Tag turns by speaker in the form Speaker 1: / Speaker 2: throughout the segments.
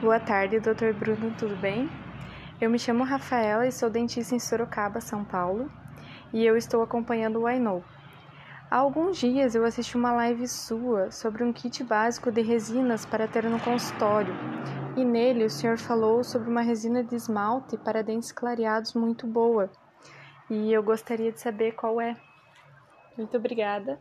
Speaker 1: Boa tarde, Dr. Bruno, tudo bem? Eu me chamo Rafaela e sou dentista em Sorocaba, São Paulo, e eu estou acompanhando o Know. Há alguns dias eu assisti uma live sua sobre um kit básico de resinas para ter no consultório, e nele o senhor falou sobre uma resina de esmalte para dentes clareados muito boa, e eu gostaria de saber qual é. Muito obrigada.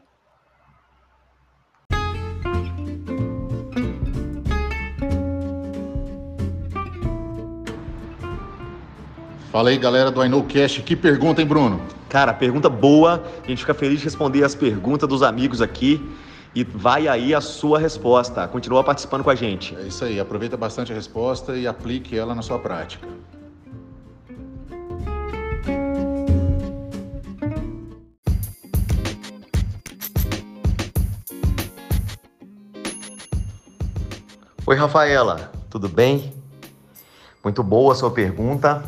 Speaker 2: Fala aí, galera do IKnowCast. Que pergunta, hein, Bruno?
Speaker 3: Cara, pergunta boa. A gente fica feliz de responder as perguntas dos amigos aqui. E vai aí a sua resposta. Continua participando com a gente.
Speaker 2: É isso aí. Aproveita bastante a resposta e aplique ela na sua prática.
Speaker 3: Oi, Rafaela. Tudo bem? Muito boa a sua pergunta.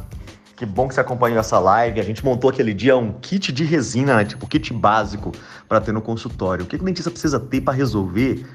Speaker 3: Que bom que você acompanhou essa live. A gente montou aquele dia um kit de resina, né? tipo kit básico para ter no consultório. O que o dentista precisa ter para resolver?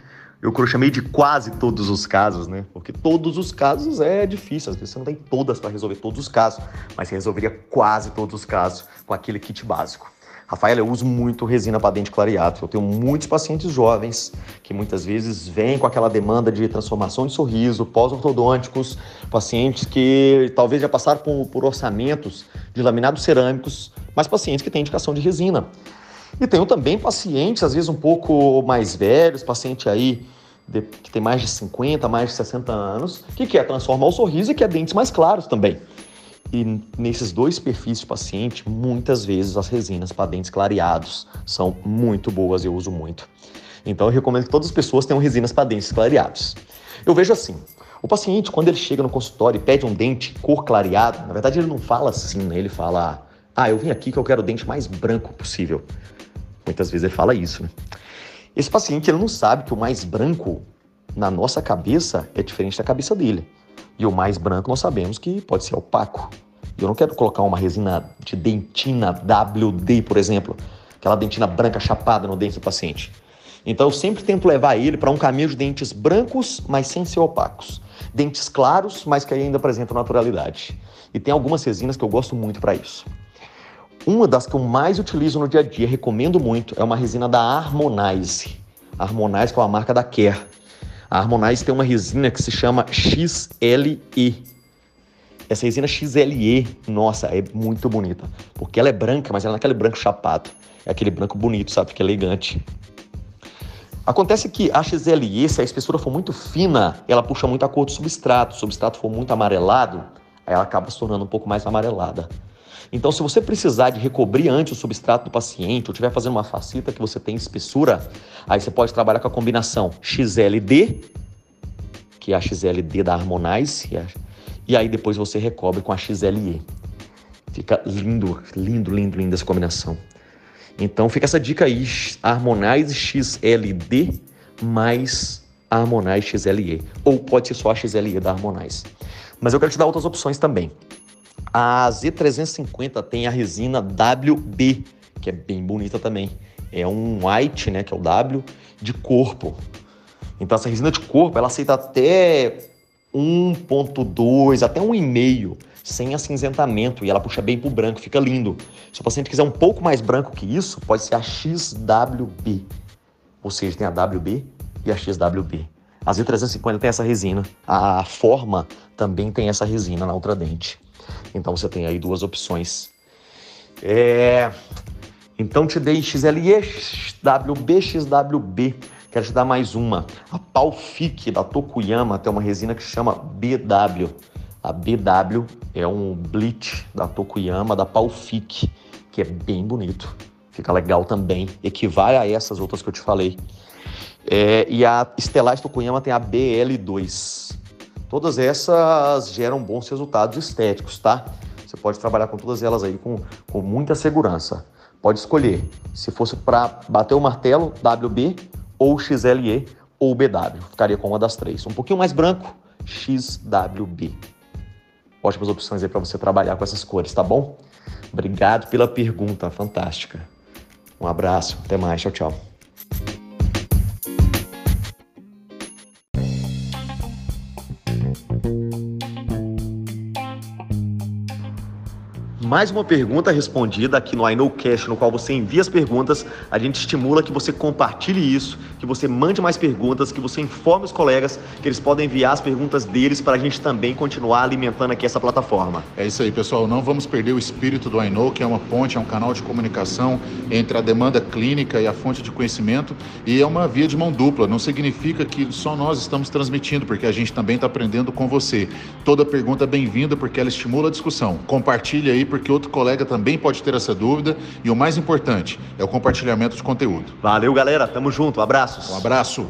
Speaker 3: Eu chamei de quase todos os casos, né? Porque todos os casos é difícil, às vezes você não tem todas para resolver todos os casos, mas você resolveria quase todos os casos com aquele kit básico. Rafael, eu uso muito resina para dente clareado. Eu tenho muitos pacientes jovens que muitas vezes vêm com aquela demanda de transformação de sorriso, pós-ortodônticos, pacientes que talvez já passaram por, por orçamentos de laminados cerâmicos, mas pacientes que têm indicação de resina. E tenho também pacientes, às vezes um pouco mais velhos, paciente aí que tem mais de 50, mais de 60 anos, que quer transformar o sorriso e quer dentes mais claros também. E nesses dois perfis de paciente, muitas vezes as resinas para dentes clareados são muito boas, eu uso muito. Então eu recomendo que todas as pessoas tenham resinas para dentes clareados. Eu vejo assim, o paciente, quando ele chega no consultório e pede um dente cor clareado, na verdade ele não fala assim, né? Ele fala, ah, eu vim aqui que eu quero o dente mais branco possível. Muitas vezes ele fala isso, né? Esse paciente, ele não sabe que o mais branco na nossa cabeça é diferente da cabeça dele. E o mais branco nós sabemos que pode ser opaco. Eu não quero colocar uma resina de dentina WD, por exemplo, aquela dentina branca chapada no dente do paciente. Então eu sempre tento levar ele para um caminho de dentes brancos, mas sem ser opacos. Dentes claros, mas que ainda apresentam naturalidade. E tem algumas resinas que eu gosto muito para isso. Uma das que eu mais utilizo no dia a dia, recomendo muito, é uma resina da Harmonize. Harmonize, que é uma marca da Care. A Harmonize tem uma resina que se chama XLE. Essa resina XLE, nossa, é muito bonita. Porque ela é branca, mas ela não é aquele branco chapado. É aquele branco bonito, sabe? É elegante. Acontece que a XLE, se a espessura for muito fina, ela puxa muito a cor do substrato. Se o substrato for muito amarelado, aí ela acaba se tornando um pouco mais amarelada. Então, se você precisar de recobrir antes o substrato do paciente, ou estiver fazendo uma faceta que você tem espessura, aí você pode trabalhar com a combinação XLD, que é a XLD da Harmonize, e aí depois você recobre com a XLE. Fica lindo, lindo, lindo, lindo essa combinação. Então fica essa dica aí, Harmonize XLD mais Harmonize XLE. Ou pode ser só a XLE da Harmonize. Mas eu quero te dar outras opções também. A Z350 tem a resina WB, que é bem bonita também. É um white, né, que é o W, de corpo. Então essa resina de corpo, ela aceita até 1.2, até 1,5, sem acinzentamento, e ela puxa bem pro branco, fica lindo. Se o paciente quiser um pouco mais branco que isso, pode ser a XWB. Ou seja, tem a WB e a XWB. A Z350 tem essa resina. A forma também tem essa resina na outra dente. Então você tem aí duas opções. É... Então te dei XLE, XWB, XWB. Quero te dar mais uma. A Palfic da Tokuyama tem uma resina que chama BW. A BW é um bleach da Tokuyama, da Palfic, que é bem bonito. Fica legal também. Equivale a essas outras que eu te falei. É, e a Estelar Tokuyama tem a BL2. Todas essas geram bons resultados estéticos, tá? Você pode trabalhar com todas elas aí com, com muita segurança. Pode escolher. Se fosse para bater o martelo, WB ou XLE ou BW. Ficaria com uma das três. Um pouquinho mais branco, XWB. Ótimas opções aí para você trabalhar com essas cores, tá bom? Obrigado pela pergunta, fantástica. Um abraço, até mais, tchau, tchau. Mais uma pergunta respondida aqui no I Know Cash, no qual você envia as perguntas. A gente estimula que você compartilhe isso, que você mande mais perguntas, que você informe os colegas que eles podem enviar as perguntas deles para a gente também continuar alimentando aqui essa plataforma.
Speaker 2: É isso aí, pessoal. Não vamos perder o espírito do I Know, que é uma ponte, é um canal de comunicação entre a demanda clínica e a fonte de conhecimento. E é uma via de mão dupla. Não significa que só nós estamos transmitindo, porque a gente também está aprendendo com você. Toda pergunta é bem-vinda, porque ela estimula a discussão. Compartilhe aí porque outro colega também pode ter essa dúvida. E o mais importante é o compartilhamento de conteúdo.
Speaker 3: Valeu, galera. Tamo junto. Abraços.
Speaker 2: Um abraço.